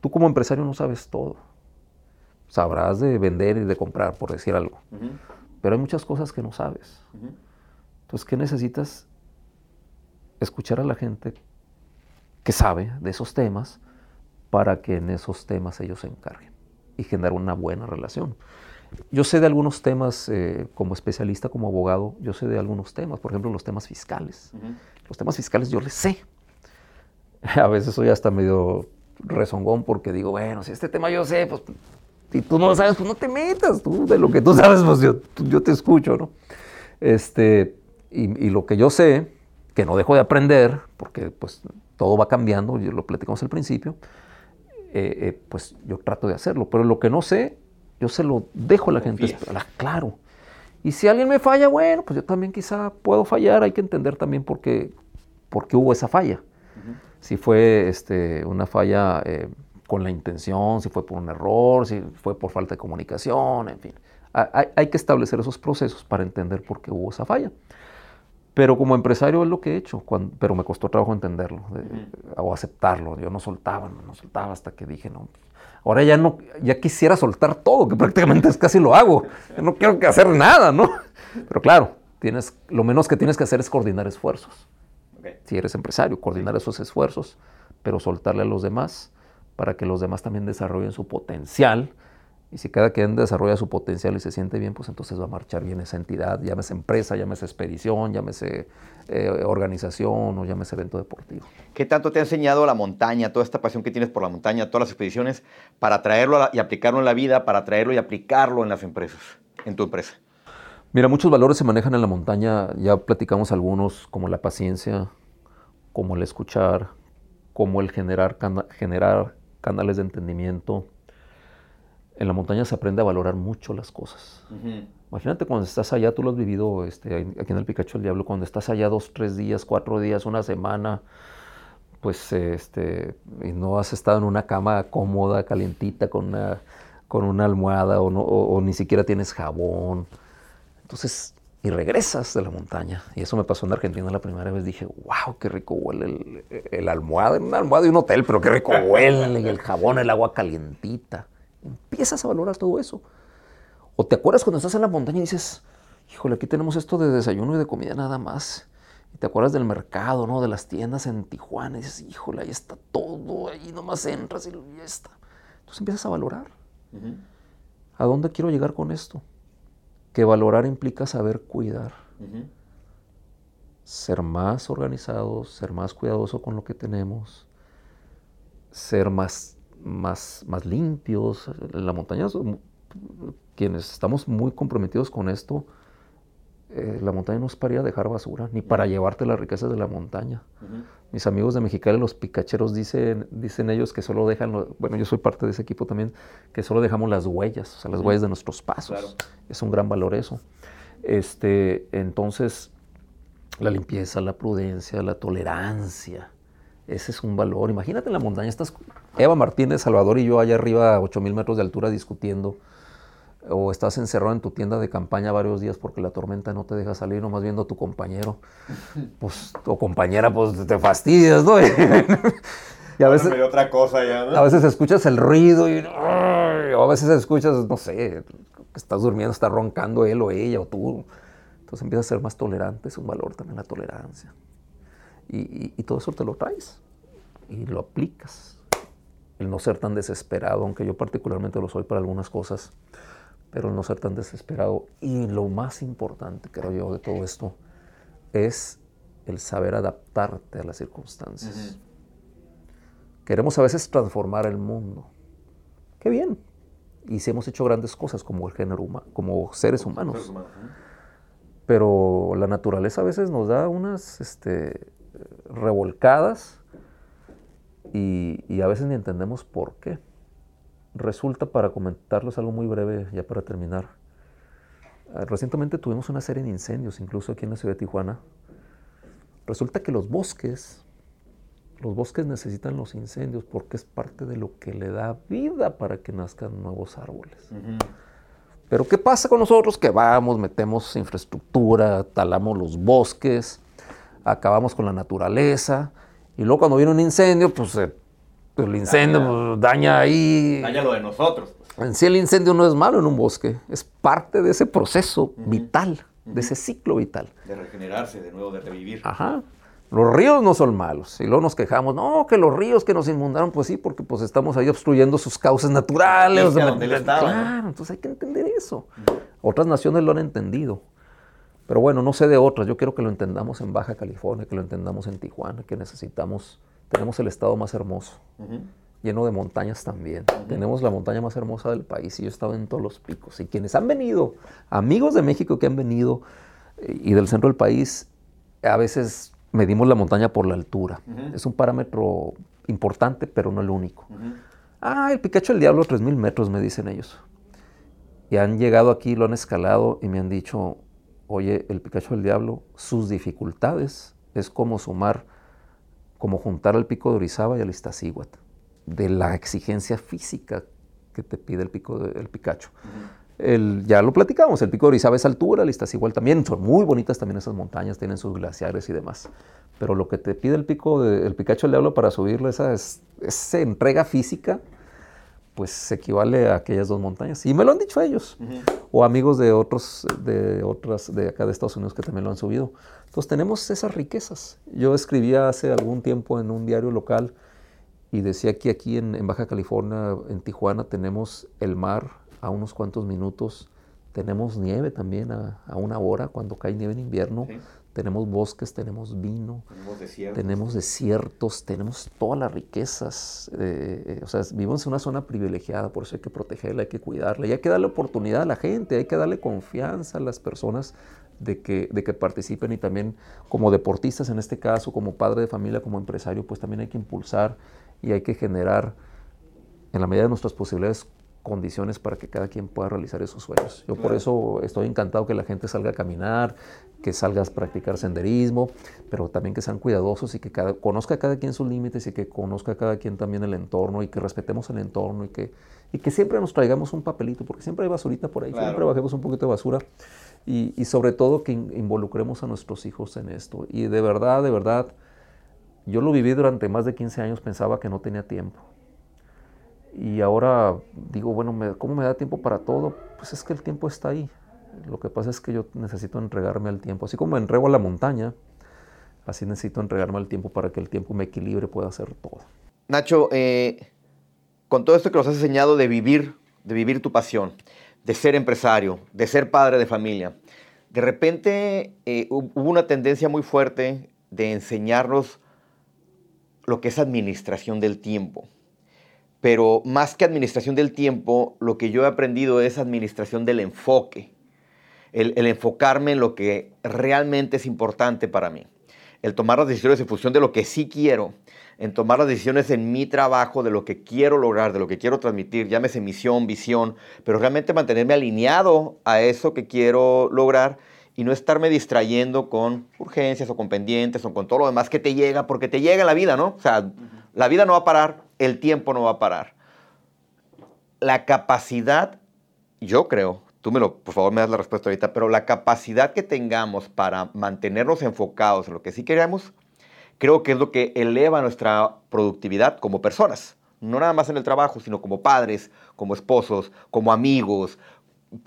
Tú como empresario no sabes todo. Sabrás de vender y de comprar, por decir algo. Pero hay muchas cosas que no sabes. Entonces, ¿qué necesitas? Escuchar a la gente que sabe de esos temas para que en esos temas ellos se encarguen y generar una buena relación. Yo sé de algunos temas, eh, como especialista, como abogado, yo sé de algunos temas, por ejemplo, los temas fiscales. Los temas fiscales yo les sé. A veces soy hasta medio rezongón porque digo, bueno, si este tema yo sé, pues si tú no lo sabes, pues no te metas, tú de lo que tú sabes, pues yo, te escucho, ¿no? Este, y, lo que yo sé, que no dejo de aprender, porque pues todo va cambiando, yo lo platicamos al principio, eh, eh, pues yo trato de hacerlo, pero lo que no sé, yo se lo dejo a la gente, claro. Y si alguien me falla, bueno, pues yo también quizá puedo fallar, hay que entender también por qué, por qué hubo esa falla. Si fue este, una falla eh, con la intención, si fue por un error, si fue por falta de comunicación, en fin. Hay, que establecer esos procesos para entender por qué hubo esa falla. Pero como empresario es lo que he hecho, pero me costó trabajo entenderlo o aceptarlo. Yo no soltaba, no, soltaba hasta que dije, no, ahora ya no, ya quisiera soltar todo, que prácticamente es casi lo hago. no quiero que hacer nada, ¿no? Pero claro, tienes, lo menos que tienes que hacer es coordinar esfuerzos. Si eres empresario, coordinar esos esfuerzos, pero soltarle a los demás para que los demás también desarrollen su potencial. Y si cada quien desarrolla su potencial y se siente bien, pues entonces va a marchar bien esa entidad, llámese empresa, llámese expedición, llámese eh, organización o llámese evento deportivo. ¿Qué tanto te ha enseñado la montaña, toda esta pasión que tienes por la montaña, todas las expediciones, para traerlo y aplicarlo en la vida, para traerlo y aplicarlo en las empresas, en tu empresa? Mira, muchos valores se manejan en la montaña, ya platicamos algunos, como la paciencia, como el escuchar, como el generar, generar canales de entendimiento. En la montaña se aprende a valorar mucho las cosas. Imagínate cuando estás allá, tú lo has vivido este, aquí en el Picacho del Diablo, cuando estás allá dos, tres días, cuatro días, una semana, pues este, y no has estado en una cama cómoda, calientita, con una, con una almohada, o, o ni siquiera tienes jabón entonces, y regresas de la montaña. Y eso me pasó en Argentina la primera vez. Dije, wow, qué rico huele el, el almohada, una almohada de un hotel, pero qué rico huele, el jabón, el agua calientita. Empiezas a valorar todo eso. O te acuerdas cuando estás en la montaña y dices, híjole, aquí tenemos esto de desayuno y de comida nada más. Y te acuerdas del mercado, ¿no? De las tiendas en Tijuana. Y dices, híjole, ahí está todo, ahí nomás entras y ya está. Entonces empiezas a valorar. ¿A dónde quiero llegar con esto? Que valorar implica saber cuidar. Ser más organizados, ser más cuidadoso con lo que tenemos, ser más, más, más limpios. En la montaña, quienes estamos muy comprometidos con esto, eh, la montaña no es para ir a dejar basura, ni para llevarte las riquezas de la montaña. Mis amigos de Mexicali, los picacheros, dicen, dicen ellos que solo dejan, bueno, yo soy parte de ese equipo también, que solo dejamos las huellas, o sea, las huellas de nuestros pasos. Es un gran valor eso. Este, entonces, la limpieza, la prudencia, la tolerancia, ese es un valor. Imagínate en la montaña, estás Eva Martínez, Salvador y yo allá arriba a 8000 metros de altura discutiendo o estás encerrado en tu tienda de campaña varios días porque la tormenta no te deja salir, nomás viendo a tu compañero, pues, o compañera, pues te fastidias, ¿no? y a veces, otra cosa ya, a veces escuchas el ruido y, o a veces escuchas, no sé, que estás durmiendo, está roncando él o ella o tú. Entonces empiezas a ser más tolerante, es un valor también la tolerancia. Y, y todo eso te lo traes y lo aplicas. El no ser tan desesperado, aunque yo particularmente lo soy para algunas cosas pero no ser tan desesperado. Y lo más importante, creo yo, de todo esto es el saber adaptarte a las circunstancias. Queremos a veces transformar el mundo. Qué bien. Y si hemos hecho grandes cosas como el género humano, como seres humanos. Pero la naturaleza a veces nos da unas este, revolcadas y, y a veces ni entendemos por qué. Resulta, para comentarles algo muy breve, ya para terminar, ah, recientemente tuvimos una serie de incendios, incluso aquí en la ciudad de Tijuana. Resulta que los bosques, los bosques necesitan los incendios porque es parte de lo que le da vida para que nazcan nuevos árboles. Pero ¿qué pasa con nosotros? Que vamos, metemos infraestructura, talamos los bosques, acabamos con la naturaleza, y luego cuando viene un incendio, pues el incendio pues, daña, ahí. Daña lo de nosotros. Pues. En sí el incendio no es malo en un bosque, es parte de ese proceso vital, de ese ciclo vital. De regenerarse, de nuevo, de revivir. Ajá. Los ríos no son malos. Y luego nos quejamos, no, que los ríos que nos inundaron, pues sí, porque pues estamos ahí obstruyendo sus causas naturales. donde claro, entonces hay que entender eso. Otras naciones lo han entendido. Pero bueno, no sé de otras. Yo quiero que lo entendamos en Baja California, que lo entendamos en Tijuana, que necesitamos tenemos el estado más hermoso, lleno de montañas también. Tenemos la montaña más hermosa del país y yo he estado en todos los picos. Y quienes han venido, amigos de México que han venido eh, y del centro del país, a veces medimos la montaña por la altura. Es un parámetro importante, pero no el único. Ah, el Picacho del Diablo, 3.000 metros, me dicen ellos. Y han llegado aquí, lo han escalado y me han dicho, oye, el Picacho del Diablo, sus dificultades es como sumar como juntar al pico de Orizaba y al Iztaccíhuatl, de la exigencia física que te pide el pico del Picacho. el, ya lo platicamos, el pico de Orizaba es altura, el Iztaccíhuatl también, son muy bonitas también esas montañas, tienen sus glaciares y demás. Pero lo que te pide el pico del Picacho del Diablo para subirle esa, esa entrega física, pues se equivale a aquellas dos montañas. Y me lo han dicho ellos. o amigos de otros, de otras, de acá de Estados Unidos que también lo han subido. Entonces tenemos esas riquezas. Yo escribía hace algún tiempo en un diario local y decía que aquí en, en Baja California, en Tijuana, tenemos el mar a unos cuantos minutos, tenemos nieve también a, a una hora cuando cae nieve en invierno, tenemos bosques, tenemos vino, tenemos desiertos, tenemos, todas las riquezas. Eh, eh, o sea, vivimos en una zona privilegiada, por eso hay que protegerla, hay que cuidarla. Y hay que darle oportunidad a la gente, hay que darle confianza a las personas de que, de que participen y también como deportistas en este caso, como padre de familia, como empresario, pues también hay que impulsar y hay que generar en la medida de nuestras posibilidades condiciones para que cada quien pueda realizar esos sueños. Yo por eso estoy encantado que la gente salga a caminar, que salgas a practicar senderismo, pero también que sean cuidadosos y que cada, conozca cada quien sus límites y que conozca cada quien también el entorno y que respetemos el entorno y que, y que siempre nos traigamos un papelito, porque siempre hay basurita por ahí, siempre bajemos un poquito de basura y, y sobre todo que involucremos a nuestros hijos en esto. Y de verdad, de verdad, yo lo viví durante más de 15 años, pensaba que no tenía tiempo. Y ahora digo, bueno, ¿cómo me da tiempo para todo? Pues es que el tiempo está ahí. Lo que pasa es que yo necesito entregarme al tiempo. Así como entrego a la montaña, así necesito entregarme al tiempo para que el tiempo me equilibre, pueda hacer todo. Nacho, eh, con todo esto que nos has enseñado de vivir, de vivir tu pasión, de ser empresario, de ser padre de familia, de repente eh, hubo una tendencia muy fuerte de enseñarnos lo que es administración del tiempo. Pero más que administración del tiempo, lo que yo he aprendido es administración del enfoque el, enfocarme en lo que realmente es importante para mí, el tomar las decisiones en función de lo que sí quiero, en tomar las decisiones en mi trabajo, de lo que quiero lograr, de lo que quiero transmitir, llámese misión, visión, pero realmente mantenerme alineado a eso que quiero lograr y no estarme distrayendo con urgencias o con pendientes o con todo lo demás que te llega, porque te llega la vida, ¿no? O sea, la vida no va a parar, el tiempo no va a parar. La capacidad, yo creo, tú me lo, por favor, me das la respuesta ahorita, pero la capacidad que tengamos para mantenernos enfocados en lo que sí queremos, creo que es lo que eleva nuestra productividad como personas. No nada más en el trabajo, sino como padres, como esposos, como amigos,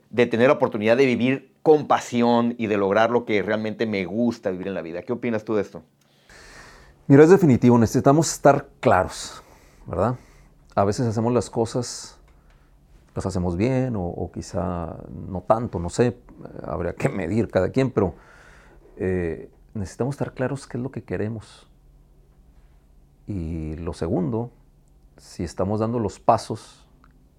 de tener la oportunidad de vivir con pasión y de lograr lo que realmente me gusta vivir en la vida. ¿Qué opinas tú de esto? Mira, es definitivo, necesitamos estar claros, ¿verdad? A veces hacemos las cosas las hacemos bien o, quizá no tanto, no sé, habría que medir cada quien, pero eh, necesitamos estar claros qué es lo que queremos. Y lo segundo, si estamos dando los pasos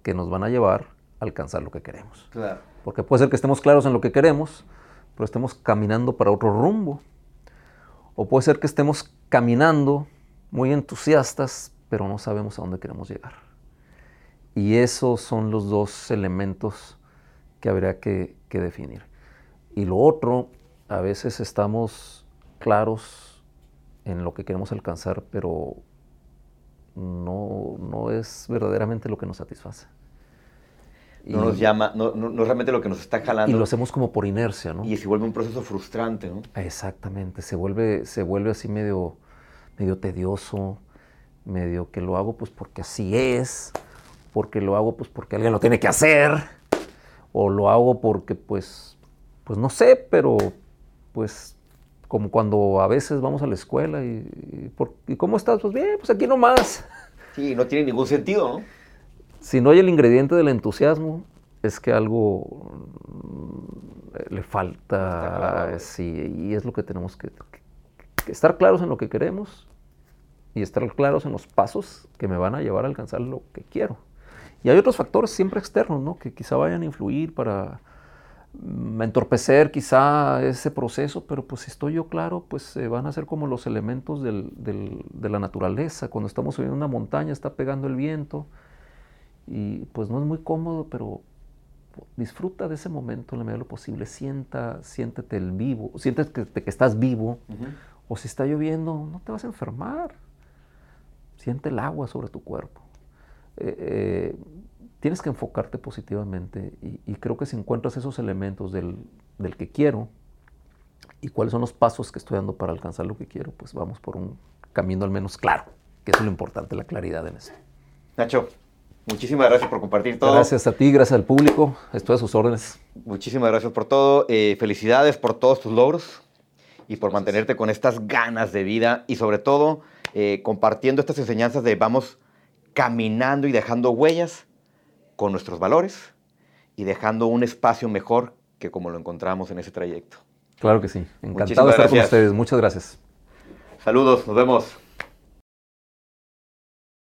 que nos van a llevar a alcanzar lo que queremos. Claro. Porque puede ser que estemos claros en lo que queremos, pero estemos caminando para otro rumbo. O puede ser que estemos caminando muy entusiastas, pero no sabemos a dónde queremos llegar. Y esos son los dos elementos que habría que, definir. Y lo otro, a veces estamos claros en lo que queremos alcanzar, pero no, no es verdaderamente lo que nos satisface. No nos llama, no, no, es realmente lo que nos está jalando. Y lo hacemos como por inercia, ¿no? Y se vuelve un proceso frustrante, ¿no? Exactamente, se vuelve, se vuelve así medio, medio tedioso, medio que lo hago pues porque así es, porque lo hago pues porque alguien lo tiene que hacer, o lo hago porque pues, pues no sé, pero pues como cuando a veces vamos a la escuela y, y, ¿cómo estás? Pues bien, pues aquí nomás. Sí, no tiene ningún sentido, ¿no? Si no hay el ingrediente del entusiasmo, es que algo mm, le falta, sí, y es lo que tenemos que, que, estar claros en lo que queremos y estar claros en los pasos que me van a llevar a alcanzar lo que quiero. Y hay otros factores siempre externos, ¿no? Que quizá vayan a influir para mm, entorpecer quizá ese proceso, pero pues si estoy yo claro, pues van a ser como los elementos del, de la naturaleza. Cuando estamos subiendo una montaña, está pegando el viento y pues no es muy cómodo, pero disfruta de ese momento en la medida de lo posible. Sienta, siéntete el vivo, sientes que, que estás vivo. O si está lloviendo, no te vas a enfermar. Siente el agua sobre tu cuerpo. Eh, eh, tienes que enfocarte positivamente y, creo que si encuentras esos elementos del, que quiero y cuáles son los pasos que estoy dando para alcanzar lo que quiero, pues vamos por un camino al menos claro, que es lo importante, la claridad en esto. Nacho, Muchísimas gracias por compartir todo. Gracias a ti, gracias al público. Estoy a sus órdenes. Muchísimas gracias por todo. Eh, felicidades por todos tus logros y por mantenerte con estas ganas de vida y sobre todo eh, compartiendo estas enseñanzas de vamos caminando y dejando huellas con nuestros valores y dejando un espacio mejor que como lo encontramos en ese trayecto. Claro que sí. Encantado de estar con ustedes. Muchas gracias. Saludos, nos vemos.